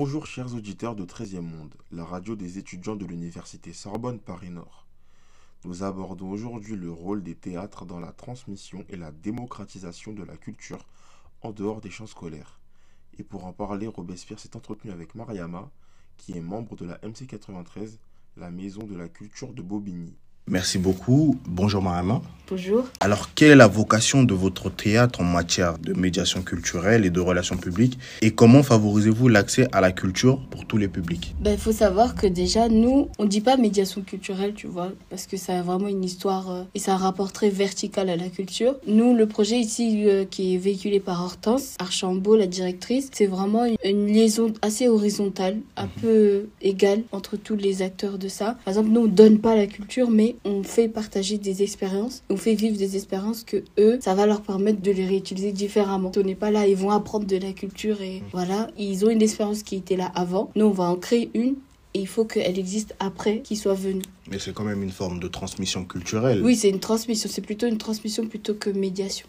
Bonjour chers auditeurs de 13e Monde, la radio des étudiants de l'Université Sorbonne Paris-Nord. Nous abordons aujourd'hui le rôle des théâtres dans la transmission et la démocratisation de la culture en dehors des champs scolaires. Et pour en parler, Robespierre s'est entretenu avec Mariama, qui est membre de la MC93, la maison de la culture de Bobigny. Merci beaucoup. Bonjour Mariama. Bonjour. Alors, quelle est la vocation de votre théâtre en matière de médiation culturelle et de relations publiques? Et comment favorisez-vous l'accès à la culture pour tous les publics? Ben, il faut savoir que déjà, nous, on dit pas médiation culturelle, tu vois, parce que ça a vraiment une histoire euh, et ça a un rapport très vertical à la culture. Nous, le projet ici euh, qui est véhiculé par Hortense Archambault, la directrice, c'est vraiment une, une liaison assez horizontale, un peu égale entre tous les acteurs de ça. Par exemple, nous, on donne pas la culture, mais on fait partager des expériences, on fait vivre des expériences que eux, ça va leur permettre de les réutiliser différemment. On n'est pas là, ils vont apprendre de la culture et voilà, ils ont une expérience qui était là avant. Nous, on va en créer une et il faut qu'elle existe après qu'ils soient venus. Mais c'est quand même une forme de transmission culturelle. Oui, c'est une transmission, c'est plutôt une transmission plutôt que médiation.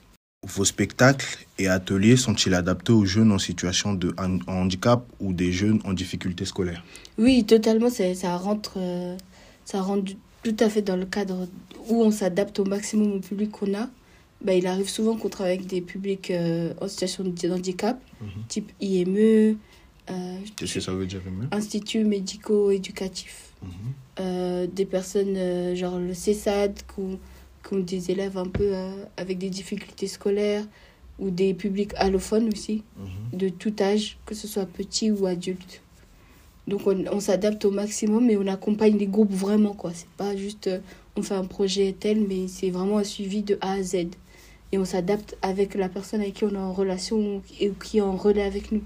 Vos spectacles et ateliers sont-ils adaptés aux jeunes en situation de han- handicap ou des jeunes en difficulté scolaire? Oui, totalement, ça rentre, euh, ça rentre tout à fait dans le cadre où on s'adapte au maximum au public qu'on a. Bah, il arrive souvent qu'on travaille avec des publics euh, en situation de handicap, type IME, euh, Qu'est-ce que ça veut dire mieux instituts médico-éducatifs. Euh, des personnes euh, genre le CESAD qui ont, des élèves un peu avec des difficultés scolaires ou des publics allophones aussi, de tout âge, que ce soit petit ou adulte. Donc on, s'adapte au maximum et on accompagne les groupes vraiment quoi. C'est pas juste euh, on fait un projet tel, mais c'est vraiment un suivi de A à Z. Et on s'adapte avec la personne avec qui on est en relation et qui est en relais avec nous.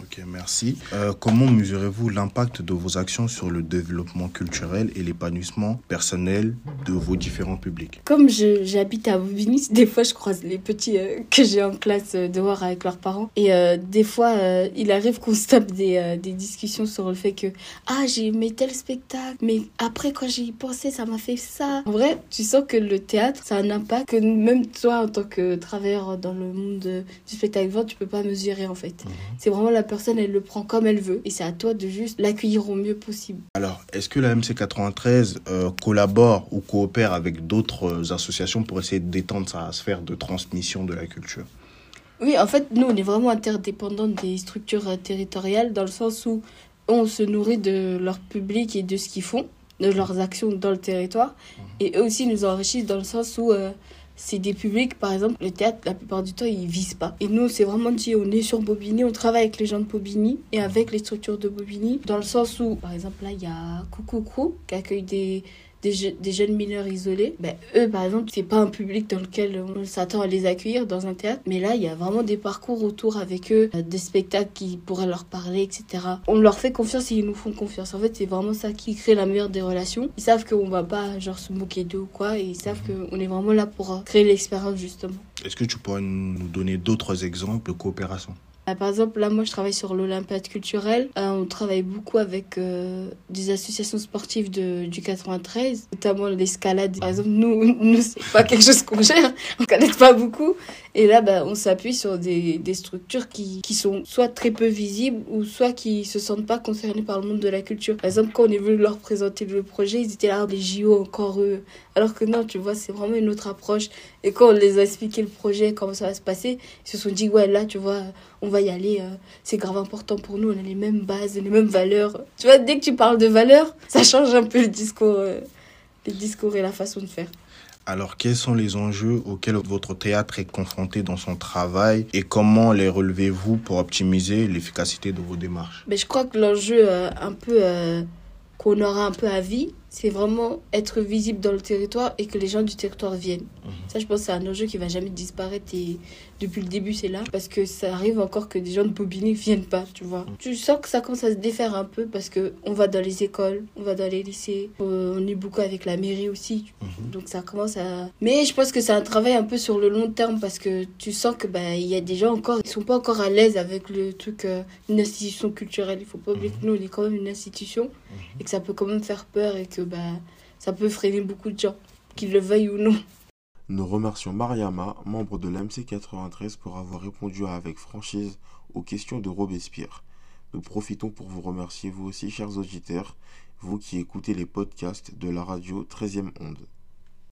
Ok, merci. Euh, comment mesurez-vous l'impact de vos actions sur le développement culturel et l'épanouissement personnel de vos différents publics? Comme j'habite à Bobigny, des fois je croise les petits euh, que j'ai en classe euh, dehors avec leurs parents. Et euh, des fois, il arrive qu'on se tape des, des discussions sur le fait que Ah, j'ai aimé tel spectacle, mais après, quand j'y pensé, ça m'a fait ça. En vrai, tu sens que le théâtre, ça a un impact que même toi, en tant que travailleur dans le monde de- du spectacle vivant, tu peux pas mesurer en fait. C'est vraiment la personne, elle le prend comme elle veut. Et c'est à toi de juste l'accueillir au mieux possible. Alors, est-ce que la MC93 euh, collabore ou coopère avec d'autres euh, associations pour essayer d'étendre sa sphère de transmission de la culture? Oui, en fait, nous, on est vraiment interdépendants des structures euh, territoriales dans le sens où on se nourrit de leur public et de ce qu'ils font, de leurs actions dans le territoire. Et eux aussi nous enrichissent dans le sens où euh, c'est des publics, par exemple, le théâtre, la plupart du temps, ils visent pas. Et nous, c'est vraiment dit, on est sur Bobigny, on travaille avec les gens de Bobigny et avec les structures de Bobigny, dans le sens où, par exemple, là, il y a Coucou qui accueille des, des, je- des jeunes mineurs isolés. Ben, eux, par exemple, c'est pas un public dans lequel on s'attend à les accueillir dans un théâtre, mais là, il y a vraiment des parcours autour avec eux, euh, des spectacles qui pourraient leur parler, etc. On leur fait confiance et ils nous font confiance. En fait, c'est vraiment ça qui crée la meilleure des relations. Ils savent qu'on va pas, genre, se moquer d'eux ou quoi, et ils savent qu'on est vraiment là pour euh, créer l'expérience, justement. Est-ce que tu pourrais nous donner d'autres exemples de coopération? Par exemple, là, moi, je travaille sur l'Olympiade culturelle. Euh, on travaille beaucoup avec euh, des associations sportives de, du 93, notamment l'escalade. Par exemple, nous, nous c'est pas quelque chose qu'on gère, on connaît pas beaucoup. Et là, bah, on s'appuie sur des, des structures qui, qui sont soit très peu visibles ou soit qui se sentent pas concernées par le monde de la culture. Par exemple, quand on est venu leur présenter le projet, ils étaient là, les JO encore eux. Alors que non, tu vois, c'est vraiment une autre approche. Et quand on les a expliqué le projet, comment ça va se passer, ils se sont dit, ouais, là, tu vois, on va y aller, euh, c'est grave important pour nous, on a les mêmes bases, les mêmes valeurs. Tu vois, dès que tu parles de valeurs, ça change un peu le discours, euh, le discours et la façon de faire. Alors, quels sont les enjeux auxquels votre théâtre est confronté dans son travail et comment les relevez-vous pour optimiser l'efficacité de vos démarches? Mais je crois que l'enjeu euh, un peu euh, qu'on aura un peu à vie, c'est vraiment être visible dans le territoire et que les gens du territoire viennent. Ça, je pense c'est un enjeu qui va jamais disparaître et depuis le début, c'est là. Parce que ça arrive encore que des gens de Bobigny viennent pas, tu vois. Tu sens que ça commence à se défaire un peu parce que on va dans les écoles, on va dans les lycées, euh, on est beaucoup avec la mairie aussi. Donc ça commence à... Mais je pense que c'est un travail un peu sur le long terme parce que tu sens que bah, il y a des gens encore, ils sont pas encore à l'aise avec le truc, euh, une institution culturelle. Il faut pas oublier que nous, on est quand même une institution et que ça peut quand même faire peur et que bah, ça peut freiner beaucoup de gens, qu'ils le veuillent ou non. Nous remercions Mariama, membre de l'AMC 93, pour avoir répondu avec franchise aux questions de Robespierre. Nous profitons pour vous remercier vous aussi, chers auditeurs, vous qui écoutez les podcasts de la radio 13e Onde.